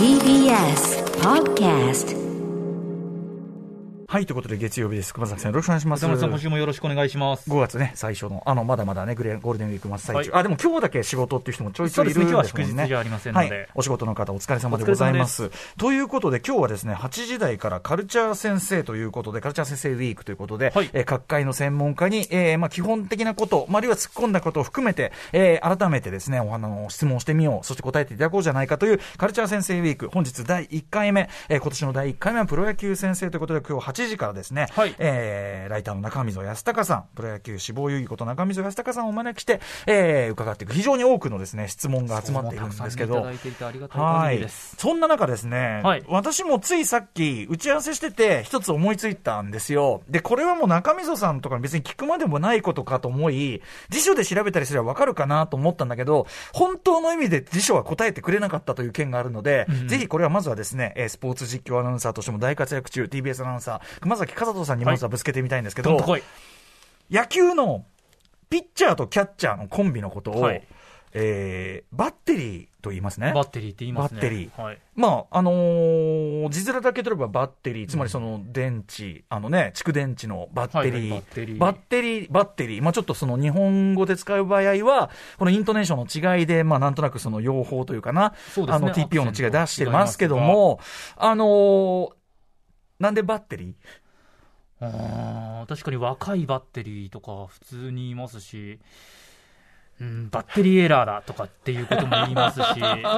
TBS Podcast はい、ということで月曜日です。熊崎さんよろしくお願いします。歌丸さん、今週もよろしくお願いします。5月ね、最初の、あの、まだまだね、グレゴールデンウィーク真っ最中。はいあ、でも今日だけ仕事っていう人もちょいちょいいるんですね今日は祝日じゃありませんのではい。お仕事の方お疲れ様でございます。ということで今日はですね、8時台からカルチャー先生ということで、カルチャー先生ウィークということで、はいえー各界の専門家に、えーまあ基本的なこと、まああるいは突っ込んだことを含めて、えー改めてですね、お花の質問してみよう、そして答えていただこうじゃないかというカルチャー先生ウィーク、本日第1回目、えー今年の第1回目はプロ野球先生ということで、今日8時からですね、はい。えーライターの中溝康隆さん、プロ野球志望遊戯こと中溝康隆さんをお招きして、えー伺っていく、非常に多くのですね、質問が集まっているんですけど。いただ、いていてありがたいはい。そんな中ですね、はい。私もついさっき打ち合わせしてて一つ思いついたんですよ。で、これはもう中溝さんとか別に聞くまでもないことかと思い、辞書で調べたりすればわかるかなと思ったんだけど、本当の意味で辞書は答えてくれなかったという件があるので、うんぜひこれはまずはですね、えースポーツ実況アナウンサーとしても大活躍中、TBS アナウンサー、熊崎和人さんにまずはぶつけてみたいんですけど、どんとこい。野球のピッチャーとキャッチャーのコンビのことを、はい。えーバッテリーと言いますね。バッテリーって言いますね。バッテリー。はい。まあ、あのー字面だけ取ればバッテリー、つまりその電池、あのね、蓄電池のバッテリー、はいはいバッテリー。バッテリー、バッテリー、まあちょっとその日本語で使う場合は、このイントネーションの違いで、まあなんとなくその用法というかな、そうですね。あの TPO の違い出してますけども、あのーなんでバッテリー？あー確かに若いバッテリーとか普通に言いますし、うん、バッテリーエラーだとかっていうことも言いますし、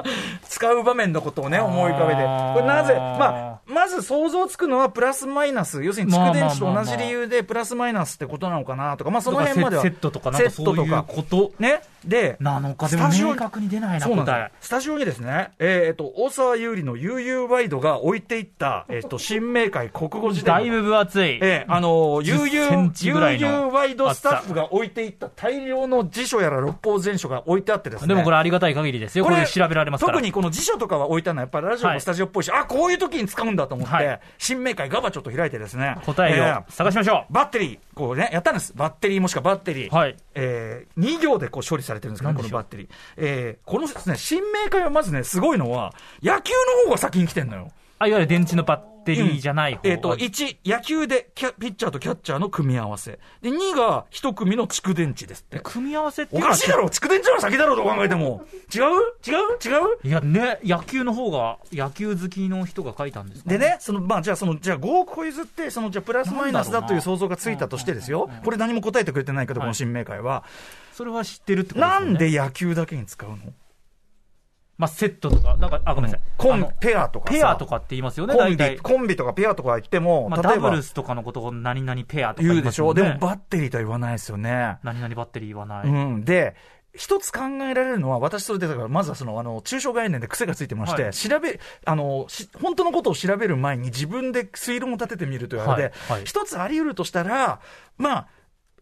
使う場面のことをね、思い浮かべて。これなぜ、まあ、まず想像つくのはプラスマイナス、要するに蓄電池と同じ理由でプラスマイナスってことなのかなとか、まあその辺までは。セットとかなんかそういうことね。で、なのか、スタジオ明確に出ないな、答え。スタジオにですね、えっと、大沢優里の悠々ワイドが置いていった、えっと、新明会国語辞典。だいぶ分厚い。ええあのー、悠10セ々ン、チぐらいの悠々ワイドスタッフが置いていった大量の辞書やら六法全書が置いてあってですね。でもこれありがたい限りですよ。これ調べられますから。特にこの辞書とかは置いてあるのは、やっぱりラジオのスタジオっぽいし、あ、こういう時に使うんだと思って、はい新明会ガバちょっと開いてですね。答ええーを探しましょバッテリー、こうね、やったんです。バッテリーもしくはバッテリー。う。はい。えー、2行でこう処理されてるんですから、何でしょう？このバッテリー。えー、このですね、新明会はまずね、すごいのは、野球の方が先に来てんのよ。あ、いわゆる電池のバッテリーじゃない方えっ、と、1、野球でキャピッチャーとキャッチャーの組み合わせ。で、2が1組の蓄電池ですって。組み合わせっておかしいだろ蓄電池の先だろうと考えても。違う？違う？違う？いやね、野球の方が、野球好きの人が書いたんですかでね、その、まあ、じゃあ、その、じゃあ、5を超えずって、その、じゃあ、プラスマイナスだという想像がついたとしてですよ。これ何も答えてくれてないけど、この新明会は。それは知ってるってことですよね。なんで野球だけに使うの？まあ、セットとか、なんか、あ、ごめんなさい。コンペアとかさ。ペアとかって言いますよね、コンビ。コンビとかペアとか言っても、まあ、ダブル、スとかのことを何々ペアとか言うでしょ。でも、バッテリーとは言わないですよね。何々バッテリーはない。うん。で、一つ考えられるのは、私それで、だから、まずはその、あの、抽象概念で癖がついてまして、はい調べ、あの、し本当のことを調べる前に自分で推論を立ててみるというあれで、はいはい一つあり得るとしたら、まあ、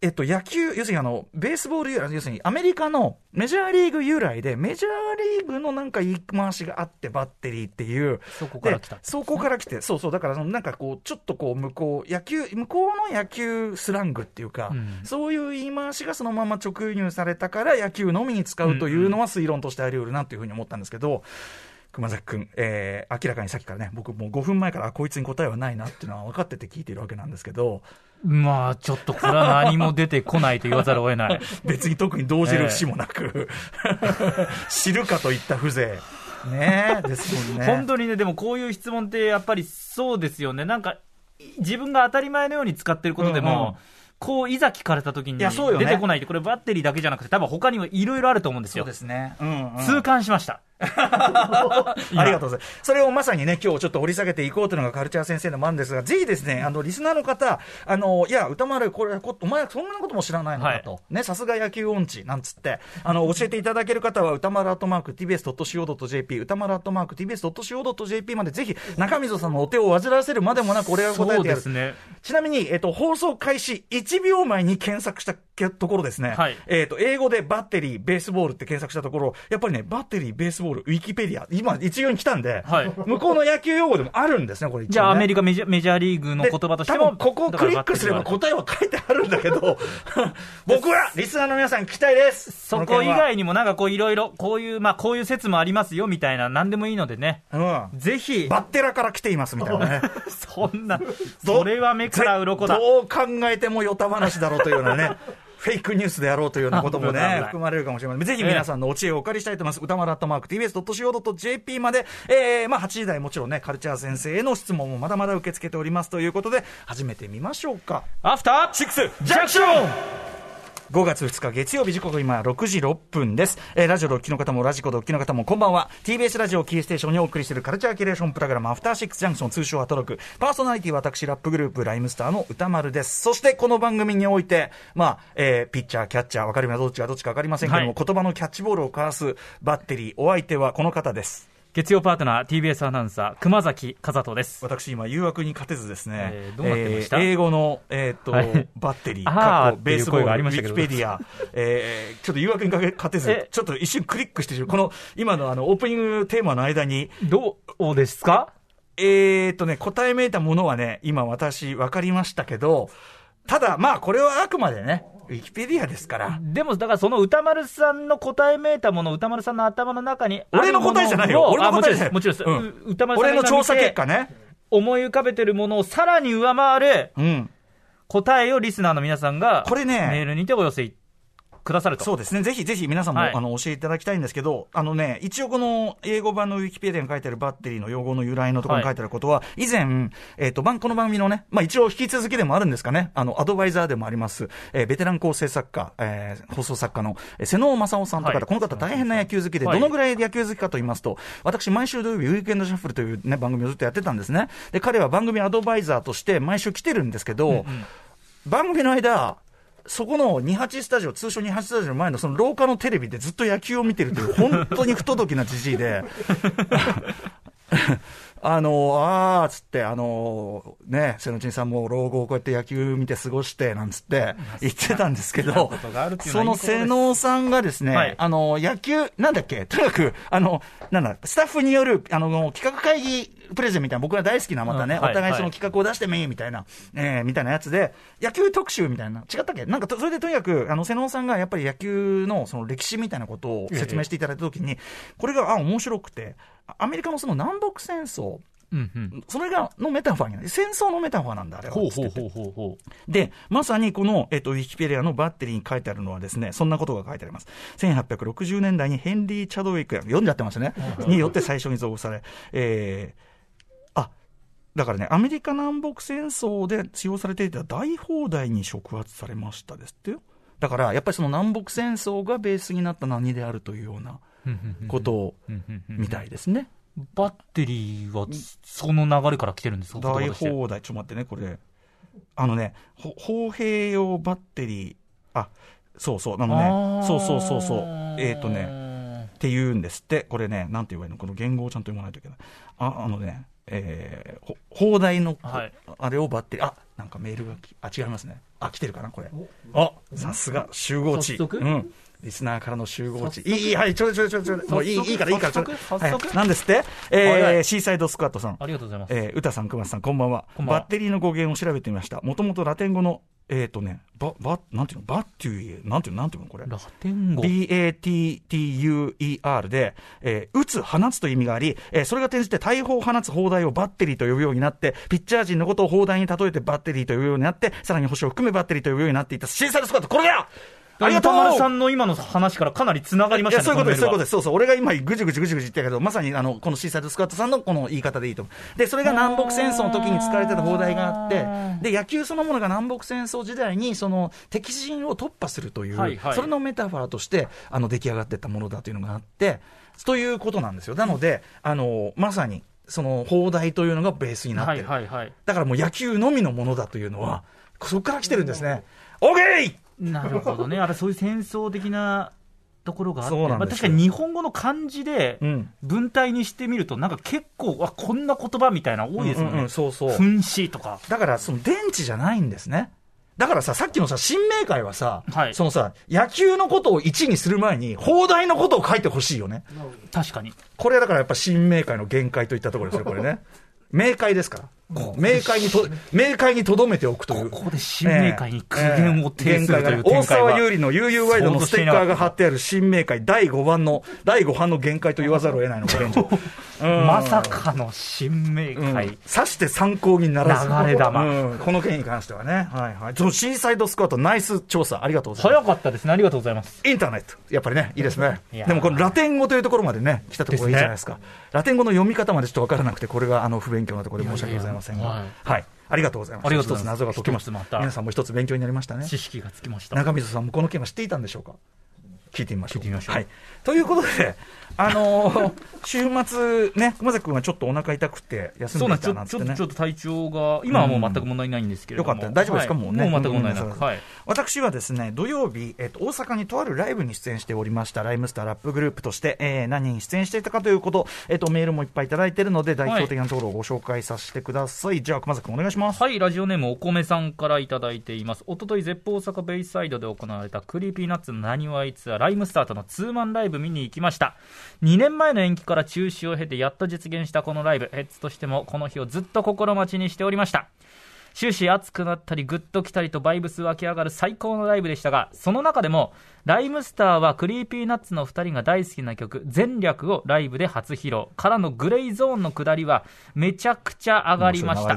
えっと、野球、要するにあの、ベースボール由来、要するにアメリカのメジャーリーグ由来で、メジャーリーグのなんか言い回しがあって、バッテリーっていう、そこから来たで。そこから来て、そうそう、だからそのなんかこう、ちょっとこう、向こう、野球、向こうの野球スラングっていうか、うんそういう言い回しがそのまま直輸入されたから、野球のみに使うというのは推論としてあり得るなというふうに思ったんですけど、熊崎君、えー、明らかにさっきからね、僕もう5分前から、あこいつに答えはないなっていうのは分かってて聞いてるわけなんですけど、まあ、ちょっとこれは何も出てこないと言わざるを得ない。別に特に動じる節もなく、知るかといった風情。ねえ、ですもんね。本当にね、でもこういう質問ってやっぱりそうですよね。なんか、自分が当たり前のように使ってることでも、うんうんこう、いざ聞かれた時に出てこないって、これバッテリーだけじゃなくて、多分他にもいろいろあると思うんですよ。そうですね。うん、うん。痛感しました。ありがとうございます。それをまさにね、今日ちょっと掘り下げていこうというのがカルチャー先生の番ですが、ぜひですね、あの、リスナーの方、あの、いや、歌丸、これ、こお前、そんなことも知らないのかと。ね、さすが野球音痴、なんつって、あの、教えていただける方は、歌丸アットマーク tbs.co.jp、歌丸アットマーク tbs.co.jp までぜひ、中溝さんのお手を煩わせるまでもなく、俺が答えてやる。ですね。ちなみに、えっと、放送開始1秒前に検索したけところですね、はいえっ、と、英語でバッテリー、ベースボールって検索したところ、やっぱりね、バッテリー、ベースボール、ウィキペディア、今、一行に来たんで、はい向こうの野球用語でもあるんですね、これね、じゃあ、アメリカメジャーリーグので言葉としても、ここをクリックすれば答えは書いてあるんだけど、僕はリスナーの皆さん、期待です。そこ以外にもなんかこういろいろ、こういう、まあこういう説もありますよみたいな、なんでもいいのでね、うん、ぜひ、バッテラから来ていますみたいなね。そんな、どそれは目から鱗だ。どう考えてもヨタ話だろうというようなね。フェイクニュースであろうというようなこともね、含まれるかもしれません。ぜひ皆さんのお知恵をお借りしたいと思います。歌丸アットマーク tbs.co.jp まで、えー、まあ8時台もちろんね、カルチャー先生への質問もまだまだ受け付けておりますということで、始めてみましょうか。アフターシックスジャンクション5月2日月曜日時刻今6時6分です。えーラジオドッキの方もラジコドッキの方もこんばんは。TBS ラジオキーステーションにお送りしているカルチャーキュレーションプログラムアフターシックスジャンクション通称アトロク。パーソナリティは私ラップグループライムスターの歌丸です。そしてこの番組において、まあ、えーピッチャー、キャッチャー、わかるのはどっちがどっちかわかりませんけども、はい言葉のキャッチボールを交わすバッテリー、お相手はこの方です。月曜パートナー TBS アナウンサー熊崎和人です。私今誘惑に勝てずですね、えーどうなってました？えー英語の、えーっとはい。バッテリー、あーベースボール、がありウましたけど。ィキペディア、えーちょっと誘惑にかけ勝てずえ、ちょっと一瞬クリックしてこの今のあのオープニングテーマの間に、どうですか？えーっとね、答えめいたものはね、今私分かりましたけど、ただまあこれはあくまでね、ウィキペディアですから、でも、だからその歌丸さんの答えめいたもの、歌丸さんの頭の中にあ俺の答えじゃないよ。を俺の答えじゃない。あもちろんです、もちろんです。うん。う歌丸さんの調査結果ね、思い浮かべてるものをさらに上回るうん。答えをリスナーの皆さんが、これねメールにてお寄せくださると。そうですね。ぜひぜひ皆さんも、はい。あの、教えていただきたいんですけど、あのね、一応この英語版のウィキペディアに書いてあるバッテリーの用語の由来のところに書いてあることは、以前、えっ、と、番この番組のね、まあ一応引き続きでもあるんですかね、あの、アドバイザーでもあります、えーベテラン構成作家、えー放送作家の、えー瀬能正夫さんという方、はい。この方大変な野球好きで、はい。どのぐらい野球好きかと言いますと、私毎週土曜日、ウィークエンドシャッフルというね、番組をずっとやってたんですね。で、彼は番組アドバイザーとして毎週来てるんですけど、番組の間、そこの28スタジオ、通称28スタジオの前のその廊下のテレビでずっと野球を見てるという、本当に不届きなじじいで、あの、あーっつって、あの、ね、瀬野ちんさんも老後をこうやって野球見て過ごして、なんつって言ってたんですけどその瀬能さんがですね、はい。あの、野球、なんだっけ、とにかく、あの、なんだ、スタッフによる、あの、企画会議プレゼンみたいな、僕ら大好きな、またね、うんはいお互いそのはい企画を出してみ、みたいな、えーみたいなやつで、野球特集みたいな、違ったっけ？なんかと、それでとにかく、あの、瀬能さんがやっぱり野球のその歴史みたいなことを説明していただいたときに、これが、あ、面白くて、アメリカのその南北戦争、うんうん。それが、のメタファーになる。戦争のメタファーなんだ、あれは。ほうほうほうほうほう。で、まさにこの、えっと、ウィキペディアのバッテリーに書いてあるのはですね、そんなことが書いてあります。1860年代にヘンリー・チャドウィック、読んじゃってますね。によって最初に造語され、えー、あ、だからね、アメリカ南北戦争で使用されていた大砲台に触発されましたですってよ。だから、やっぱりその南北戦争がベースになった何であるというようなことをみたいですね。バッテリーはその流れから来てるんですか？大言葉として砲台、ちょっと待ってね、これ。あのね、ほ砲兵用バッテリー、あ、そうそう、あのね、そうそうそうそう、えっ、とね、ね。って言うんですって、これね、なんて言えばいいの？この言語をちゃんと読まないといけない。あ、あのね、えー、ほ砲台の、はいあれをバッテリー、あ、なんかメールがき、あ、違いますね。あ、来てるかな、これ。あ、さすが、集合値。早速？うん。リスナーからの集合値。いい、いい、はい、ちょいちょいちょいちょい。もういい、いいから、いいから、ちょい早速早速？はいなんですって、えー、シーサイドスクワットさん。ありがとうございます。えー、歌さん、熊さん、こんばんは。こんばんはバッテリーの語源を調べてみました。もともとラテン語の、えっ、とね、バ、バ、なんていうの？バッテュイ、なんていうの？なんていうのこれ？ラテン語。B-A-T-T-U-E-R で、えー、撃つ、放つという意味があり、えーそれが転じて大砲を放つ砲台をバッテリーと呼ぶようになって、ピッチャー陣のことを砲台に例えてバッテリーと呼ぶようになって、さらに星を含めバッテリーと呼ぶようになっていたシーサイドスクワット、これだよありがとう歌丸さんの今の話からかなり繋がりましたね。いやそういうことです、そういうことでです。そうそう。俺が今、ぐじぐじぐじぐじ言ったけど、まさに、あの、このシーサイドスクワットさんのこの言い方でいいと思う。で、それが南北戦争の時に使われてた砲台があって、で、野球そのものが南北戦争時代に、その、敵陣を突破するという、はいはいそれのメタファーとして、あの、出来上がっていったものだというのがあって、ということなんですよ。なので、あの、まさに、その、砲台というのがベースになってはいる。はいはい。だからもう野球のみのものだというのは、そこから来てるんですね。オーケーなるほどね。あれ、そういう戦争的なところがあって、まあ、確かに日本語の漢字でうん文体にしてみると、なんか結構、あこんな言葉みたいなの多いですもんね。そうそう紛死とか。だから、その電池じゃないんですね。だからさ、さっきのさ、新明会はさ、はいそのさ、野球のことを1にする前に、放題のことを書いてほしいよね。確かに。これだからやっぱ新明会の限界といったところですよ、これね。明快ですから。明快にと、明快に留めておくという。ここで新明会に苦言を呈するというええ限界がね大展開は沢優里の悠々ワイドのステッカーが貼ってある新明会第5番の、第5版の限界と言わざるを得ないの、これ以上。うんまさかの新明うん会。さして参考にならず。流れ弾うんこの件に関してはね。はいはい。そのシーサイドスクワットナイス調査ありがとうございます。早かったですね。ありがとうございます。インターネット。やっぱりね、いいですね。でもこのラテン語というところまでね、来たところいいじゃないですか。ラテン語の読み方までちょっとわからなくて、これがあの不勉強なところで申し訳ございませんが。いやいやはい。ありがとうございます。ありがとうございます謎が解けました。皆さんも一つ勉強になりましたね。知識がつきました。中水さんもこの件は知っていたんでしょうか？聞いてみましょう。聞いてみましょうはい。ということで、あのー週末ね、熊崎君はちょっとお腹痛くて休んでいそうなんです。ちょちょっとたなんてねちょっと体調が、今はもう全く問題ないんですけれども。よかった大丈夫ですか？はいもうねもう全く問題なうんく。はい。私はですね、土曜日、えっと、大阪にとあるライブに出演しておりました、ライムスターラップグループとして、えー何人出演していたかということ、えっと、メールもいっぱいいただいているので、代表的なところをご紹介させてください。じゃあ、熊崎君お願いします。はい、ラジラジオネームお米さんからいただいています。おととい、 Zepp 大阪ベイサイドで行われたクリーピーナッツのなりわいツアー、ライムスターとのツーマンライブ見に行きました。2年前の延期から中止を経て、やっと実現したこのライブ、ヘッズとしてもこの日をずっと心待ちにしておりました。終始熱くなったりグッときたりとバイブス湧き上がる最高のライブでしたがその中でもライムスターはクリーピーナッツの2人が大好きな曲「前略」をライブで初披露からのグレイゾーンの下りはめちゃくちゃ上がりました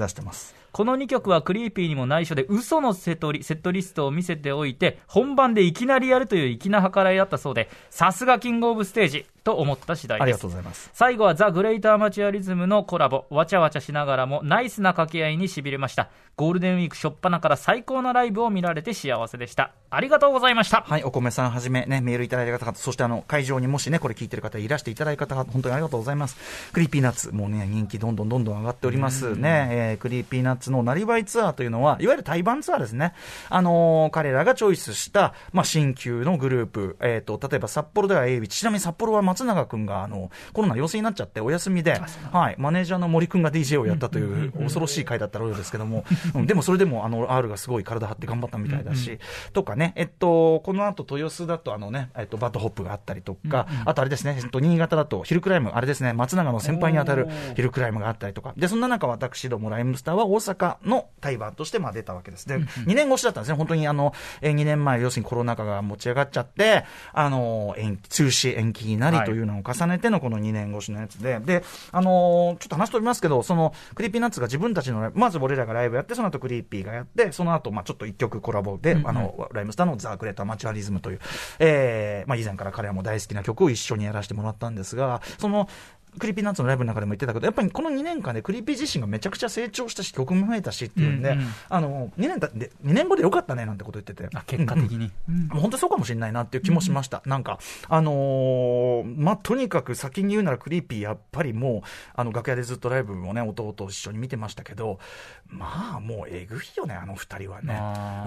この2曲はクリーピーにも内緒で嘘のセトリセットリストを見せておいて本番でいきなりやるという粋な計らいだったそうでさすがキングオブステージ。と思った次第ありがですとうございます。最後はザ・グレイト・アマチュアリズムのコラボわちゃわちゃしながらもナイスな掛け合いにしびれましたゴールデンウィーク初っ端から最高なライブを見られて幸せでしたありがとうございましたはい、お米さんはじめ、ね、メールいただいた方、そしてあの会場にもしね、これ聞いてる方、いらしていただいた方、本当にありがとうございます。クリーピーナッツ、もうね、人気どんどんどんどん上がっておりますね。えークリーピーナッツのなりわいツアーというのは、いわゆる対バンツアーですね。あのー彼らがチョイスした、まあ、新旧のグループ、えっ、と、例えば札幌では A ビちなみに札幌は松永くんが、あの、コロナ陽性になっちゃってお休みで、はい、マネージャーの森くんが DJ をやったという恐ろしい回だったようですけども、うんでもそれでも、あの、R がすごい体張って頑張ったみたいだし、とかね、えっと、この後豊洲だとあのね、えっと、バッドホップがあったりとか、あとあれですね、えっと、新潟だとヒルクライム、あれですね、松永の先輩に当たるヒルクライムがあったりとか、で、そんな中私どもライムスターは大阪の対バンとしてまあ出たわけです。で、2年越しだったんですね、本当にあの、えー、2年前、要するにコロナ禍が持ち上がっちゃって、あの、延期、中止、延期になりというのを重ねてのこの2年越しのやつで、で、あのーちょっと話しておりますけど、その、 Creepy Nuts が自分たちのまず俺らがライブやって、その後 Creepy がやって、その後、まあちょっと一曲コラボで、あの、 RHYMESTER の The Great Amateurism という、えー、まあ以前から彼らも大好きな曲を一緒にやらせてもらったんですが、その、 Creepy Nuts のライブの中でも言ってたけど、やっぱりこの2年間で Creepy 自身がめちゃくちゃ成長したし、曲も増えたしっていうんで、うんうん。あの、2年たで、2年後でよかったねなんてこと言ってて。あ結果的に、もう本当にそうかもしれないなっていう気もしました。なんか、あのーまあ、とにかく先に言うなら Creepy やっぱりもう、あの、楽屋でずっとライブもね、弟と一緒に見てましたけど、まあ、もうえぐいよね、あの二人はね。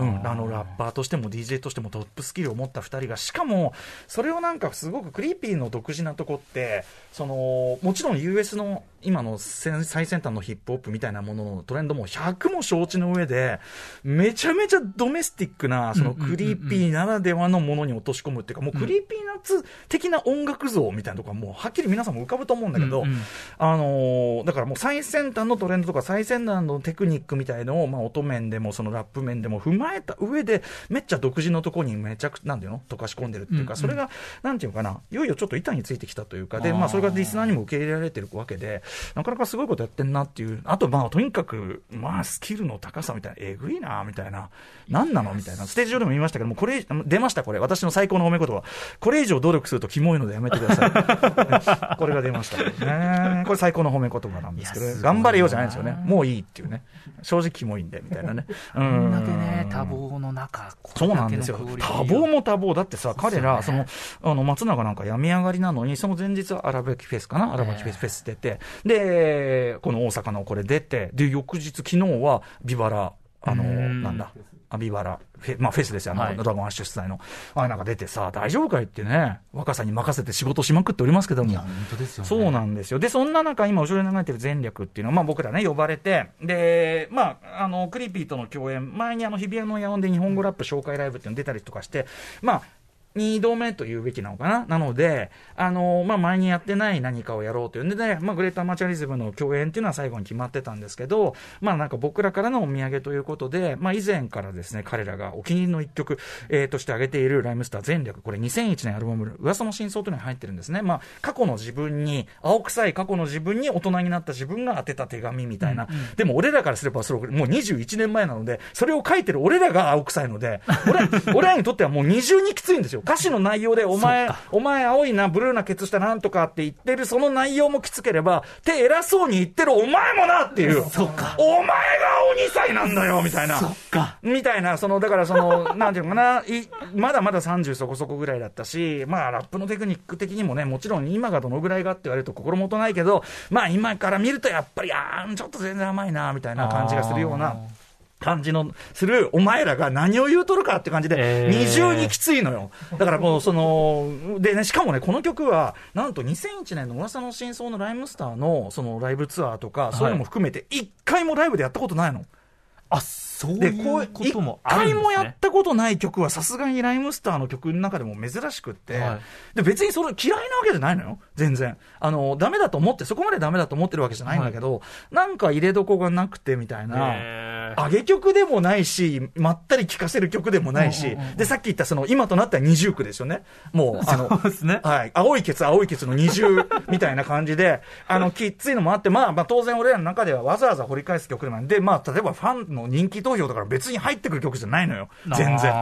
うん、あの、ラッパーとしても DJ としてもトップスキルを持った二人が、しかも、それをなんかすごく Creepy の独自なとこって、その、もちろん US の今の先最先端のヒップホップみたいなもののトレンドも100も承知の上で、めちゃめちゃドメスティックな、その Creepy ならではのものに落とし込むっていうか、もう Creepy Nuts 的な音楽像みたいなところはもうはっきり皆さんも浮かぶと思うんだけど、うんうん。あのーだからもう最先端のトレンドとか最先端のテクニックみたいのを、まあ音面でもそのラップ面でも踏まえた上で、めっちゃ独自のところにめちゃくちゃ、なんていうの溶かし込んでるっていうか、うん。うんそれが、なんていうのかな、いよいよちょっと板についてきたというか、で、まあそれがリスナーにも受け入れられてるわけで、なかなかすごいことやってんなっていう、あとまあとにかく、まあスキルの高さみたいな、えぐいな、みたいな、なんなの？みたいな、ステージ上でも言いましたけども、これ、出ました、これ、私の最高の褒め言葉、これ以上努力するとキモいのでやめてください。これが出ましたね。これ最高の褒め言葉なんですけど頑張れよじゃないんですよね。もういいっていうね。正直キモいんで、みたいなね。うこんだけんね多忙の中そうなんですよ。多忙も多忙。だってさ、彼ら、その、あの、松永なんか病み上がりなのに、その前日は荒垣フェスかな？フェスフェス出て、で、この大阪のこれ出て、で、翌日、昨日は、ビバラ、あの、うんなんだ、アビバラ、フェ,、まあ、フェスですよ、あの、はいドラゴンアッシュ主催の。あれなんか出てさ、大丈夫かいってね、若さに任せて仕事しまくっておりますけども。本当ですよね。そうなんですよ。で、そんな中、今、後ろに流れてる前略っていうのは、まあ僕らね、呼ばれて、で、まあ、あの、クリーピーとの共演、前にあの、日比谷の野音で日本語ラップ紹介ライブっていうの出たりとかして、まあ、二度目と言うべきなのかな？なので、あのまあ、前にやってない何かをやろうというんで、ね、まあ、グレーターマチャリズムの共演っていうのは最後に決まってたんですけど、まあ、なんか僕らからのお土産ということで、まあ、以前からですね、彼らがお気に入りの一曲、えーとして挙げているライムスター全略、これ2001年アルバム、噂の真相というのに入ってるんですね。まあ、過去の自分に、青臭い過去の自分に大人になった自分が当てた手紙みたいな。でも俺らからすれば、それもう21年前なので、それを書いてる俺らが青臭いので、俺俺らにとってはもう二重にきついんですよ。歌詞の内容で、お前、お前青いな、ブルーなケツしたなんとかって言ってる、その内容もきつければ、手偉そうに言ってるお前もなっていう。そうかお前が鬼歳なんだよ、みたいな。そっか。みたいな、その、だからその、なんていうのかな、いまだまだ30そこそこぐらいだったし、まあ、ラップのテクニック的にもね、もちろん今がどのぐらいがって言われると心もとないけど、まあ、今から見るとやっぱり、あーちょっと全然甘いな、みたいな感じがするような。感じのするお前らが何を言うとるかって感じで、えー二重にきついのよ。だからもう、その、でね、しかもね、この曲は、なんと2001年の噂の真相のライムスターの、そのライブツアーとか、そういうのも含めて、一回もライブでやったことないの。あ、そうで、いこう、うこ一ともあるん回もやっですね。たことない曲はさすがにライムスターの曲の中でも珍しくって、はいで、別にそれ嫌いなわけじゃないのよ。全然。あの、ダメだと思って、そこまでダメだと思ってるわけじゃないんだけど、なんか入れどこがなくてみたいな。上げ曲でもないし、まったり聴かせる曲でもないし、で、さっき言ったその、今となったら二重苦ですよね。もう、あの、ね。はい。青いケツ、青いケツの二重 みたいな感じで、あの、きっついのもあって、まあ、まあ、当然俺らの中ではわざわざ掘り返す曲なんで、まあ、例えばファンの人気投票だから別に入ってくる曲じゃないのよ。全然。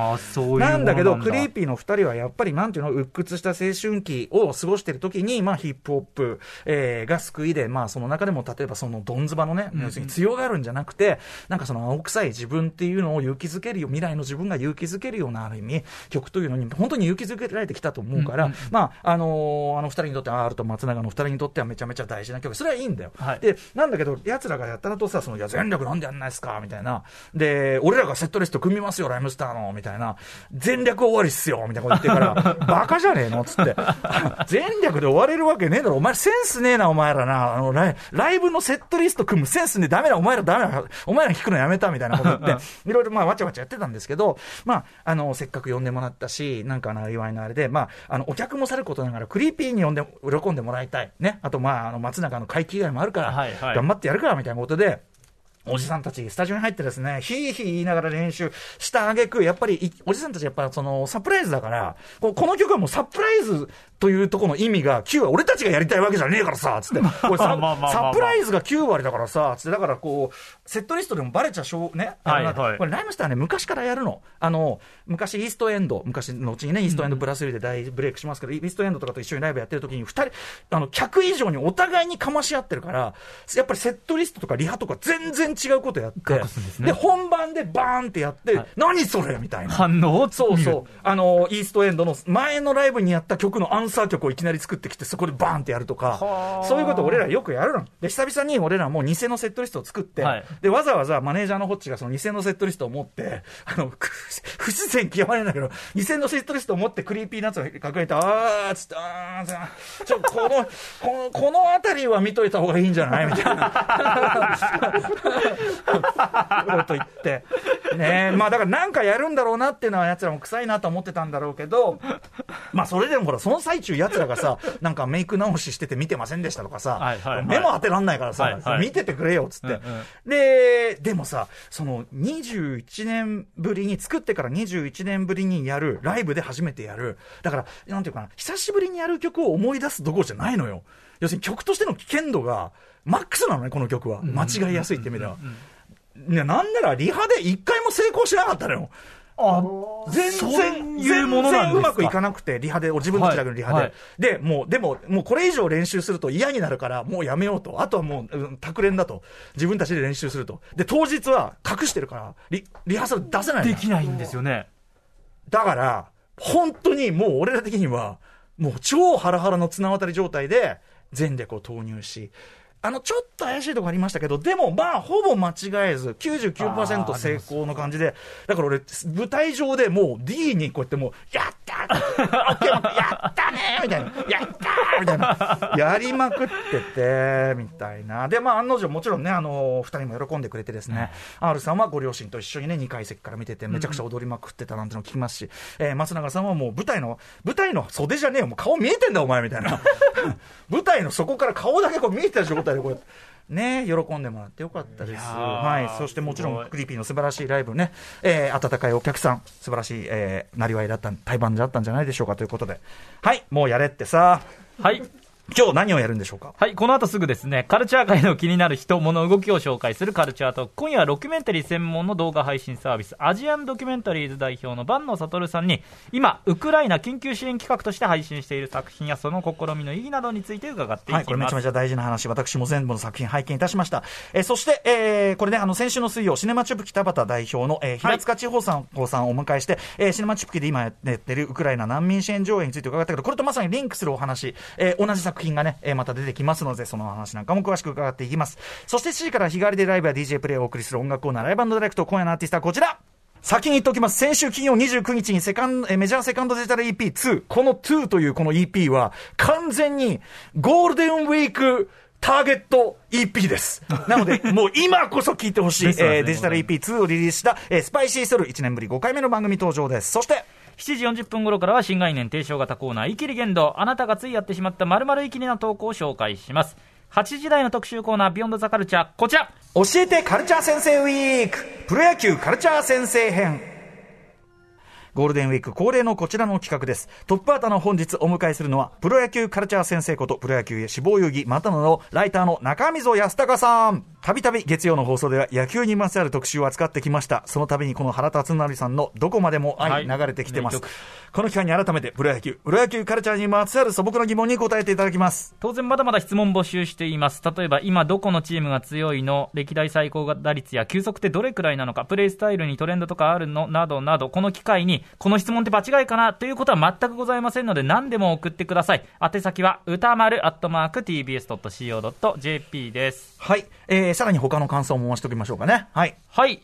ういうなんだけど、んクリーピーの二人はやっぱりなんていうの、鬱屈した青春期を過ごしてる時に、まあヒップホップ、えーが救いで、まあその中でも例えばそのどんずばのね、要するに強がるんじゃなくて、なんかその青臭い自分っていうのを勇気づけるよ、未来の自分が勇気づけるようなある意味、曲というのに本当に勇気づけられてきたと思うから、まあ、あのーあの二人にとって、アールと松永の二人にとってはめちゃめちゃ大事な曲。それはいいんだよ。はいで、なんだけど、奴らがやったらとさ、その、いや、全力なんでやんないですかみたいな。で、俺らがセットリスト組みますよ、ライムスターの、みたいな。全力終わりっすよ、みたいなこと言ってから、バカじゃねえの？つって。全力で終われるわけねえだろ。お前センスねえな、お前らな。あの、ライライブのセットリスト組むセンスねえ、ダメだ、お前らダメだ。お前ら聞くのやめた、みたいなこと言って、いろいろまあ、わちゃわちゃやってたんですけど、まあ、あの、せっかく呼んでもらったし、なんかあの、祝いのあれで、まあ、あの、お客もさることながら、クリーピーに呼んで、喜んでもらいたい。ね。あと、まあ、あの、松永の会期以外もあるから、はいはい頑張ってやるから、みたいなことで、おじさんたち、スタジオに入ってですね、ひーひー言いながら練習したあげく、やっぱり、おじさんたちやっぱその、サプライズだから、この曲はもうサプライズというところの意味が、9は俺たちがやりたいわけじゃねえからさ、つって。これサプライズが9割だからさ、つって、だからこう、セットリストでもバレちゃしょう、ね。あのはいはいこれライムスターね、昔からやるの。あの、昔イーストエンド、昔のうちにね、イーストエンドプラス3で大ブレイクしますけど、イーストエンドとかと一緒にライブやってる時に、二人、あの、客以上にお互いにかまし合ってるから、やっぱりセットリストとかリハとか全然違うことやって、ですねで、本番でバーンってやって、はい何それみたいな。反応をそうそう。あの、 EAST END の前のライブにやった曲のアンサー曲をいきなり作ってきて、そこでバーンってやるとかは、あそういうことを俺らよくやるの。で、久々に俺らもう偽のセットリストを作って、はいで、わざわざマネージャーのホッチがその偽のセットリストを持って、あの、く不自然極まりないけど、偽のセットリストを持って Creepy Nuts を抱えて、あーっつって、あーさちょ、この、この、このあたりは見といた方がいいんじゃない？みたいな。こと言って。ねえまあだからなんかやるんだろうなっていうのは奴らも臭いなと思ってたんだろうけど、まあそれでもほら、その最中奴らがさ、なんかメイク直ししてて見てませんでしたとかさ、はいはいはい目も当てらんないからさ、はいはい見ててくれよっつって。うんうんで、でもさ、その21年ぶりに、作ってから21年ぶりにやる、ライブで初めてやる。だから、なんていうかな、久しぶりにやる曲を思い出すどころじゃないのよ。要するに曲としての危険度が、マックスなのね、この曲は。間違いやすいって意味では。ね、なんならリハで一回も成功しなかったのよ。あ全然、全然うまくいかなくて、リハで、自分たちだけのリハで。はいはいで、もう、でも、もうこれ以上練習すると嫌になるから、もうやめようと。あとはもう、うん、卓練だと。自分たちで練習すると。で、当日は隠してるから、リリハーサル出せないのできないんですよね。だから、本当にもう俺ら的には、もう超ハラハラの綱渡り状態で、全力を投入し、あの、ちょっと怪しいとこありましたけど、でも、まあ、ほぼ間違えず、99%成功の感じで、だから俺、舞台上でもう D にこうやってもう、やったー やったねーみたいな、やったーみたいな、やりまくってて、みたいな。で、まあ、案の定、もちろんね、あの、二人も喜んでくれてですね、R さんはご両親と一緒にね、2階席から見てて、めちゃくちゃ踊りまくってたなんての聞きますし、えー松永さんはもう舞台の、舞台の袖じゃねえよ、もう顔見えてんだお前みたいな。舞台のそこから顔だけこう見えてた状態でこうやって。ね、喜んでもらってよかったです。いはい、そしてもちろん、クリーピーの素晴らしいライブね、えー、温かいお客さん、素晴らしい、えー、なりわいだった、対バンだったんじゃないでしょうかということで、はい、もうやれってさ、はい。今日何をやるんでしょうか？はい、この後すぐですね、カルチャー界の気になる人、物、動きを紹介するカルチャートーク。今夜はドキュメンタリー専門の動画配信サービス、アジアンドキュメンタリーズ代表の坂野悟さんに、今、ウクライナ緊急支援企画として配信している作品やその試みの意義などについて伺っていきます。はい、これめちゃめちゃ大事な話、私も全部の作品拝見いたしました。えーそして、えーこれね、あの、先週の水曜、シネマチュプキ田畑代表の、えー平塚千穂さん、さんをお迎えして、えーシネマチュプキで今やってるウクライナ難民支援上映について伺ったけど、これとまさにリンクするお話、えー同じ作品がね、えーまた出てきますので、その話なんかも詳しく伺っていきます。そして7時から日替わりでライブや DJ プレイをお送りする音楽コーナー、ライブディレクト、今夜のアーティストはこちら先に言っておきます。先週金曜29日にセカンド、えメジャーセカンドデジタル EP2、この2というこの EP は、完全にゴールデンウィークターゲット EP です。なので、もう今こそ聞いてほしい、えーデジタル EP2 をリリースした、えースパイシーソル1年ぶり5回目の番組登場です。そして、7時40分頃からは新概念低唱型コーナー、イキリ言動。あなたがついやってしまった〇〇イキリな投稿を紹介します。8時台の特集コーナー、ビヨンドザカルチャー、こちら。教えてカルチャー先生ウィークプロ野球カルチャー先生編ゴールデンウィーク恒例のこちらの企画です。トップアーターの本日お迎えするのは、プロ野球カルチャー先生こと、プロ野球へ志望遊戯、またののライターの中溝康隆さん。たびたび月曜の放送では野球にまつわる特集を扱ってきました。その度にこの原辰徳さんのどこまでも愛はい流れてきてます。名曲この機会に改めてプロ野球、プロ野球カルチャーにまつわる素朴な疑問に答えていただきます。当然まだまだ質問募集しています。例えば今どこのチームが強いの歴代最高打率や球速ってどれくらいなのかプレイスタイルにトレンドとかあるのなどなどこの機会にこの質問って場違いかなということは全くございませんので何でも送ってください。宛先は歌丸アットマーク tbs.co.jp です。はい。えー、さらに他の感想も回しておきましょうかね。はい。はい。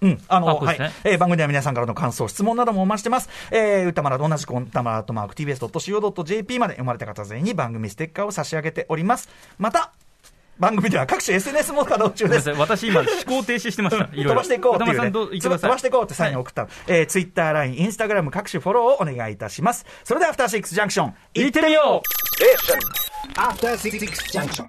うん。あの、はい。えー番組では皆さんからの感想、質問などもお待ちしてます。えー、歌丸と同じく、歌丸とマーク tbs.co.jp まで読まれた方全員に番組ステッカーを差し上げております。また、番組では各種 SNS も稼働中です。私今思考停止してました。いろいろ飛ばしていこうっていう、ね。飛ばしていこうってサインを送ったの。えー、ツイッター、LINE、インスタグラム各種フォローをお願いいたします。それでは、アフターシックスジャンクション、いってみよう.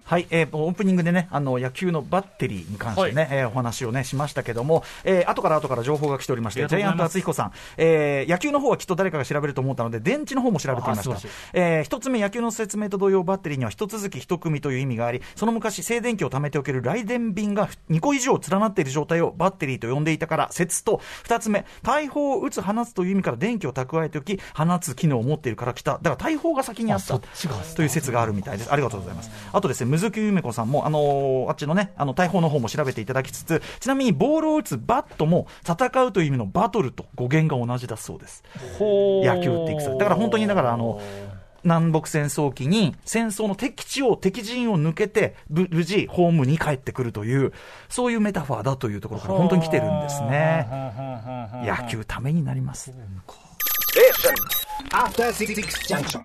はい、えー、オープニングでね、あの、野球のバッテリーに関してね、えーお話をね、しましたけども、えー、後から後から情報が来ておりまして、ジャイアント厚彦さん、えー、野球の方はきっと誰かが調べると思ったので、電池の方も調べてみました。えー、一つ目、野球の説明と同様、バッテリーには一続き一組という意味があり、その昔、静電気を貯めておける雷電瓶が2個以上連なっている状態をバッテリーと呼んでいたから説と、二つ目、大砲を撃つ、放つという意味から電気を蓄えておき、放つ機能を持っているから来た。だから大砲が先にあったあそっちがという説があるみたいです。ありがとうございます。あとですね、むずきゆめこさんも、あのーあっちのね、あの、大砲の方も調べていただきつつ、ちなみにボールを打つバットも、戦うという意味のバトルと語源が同じだそうです。ほー野球っていくつだから本当にだからあの南北戦争期に戦争の敵地を、敵陣を抜けて、ぶ無事、ホームに帰ってくるという、そういうメタファーだというところから本当に来てるんですね。野球ためになります。After Six Junction.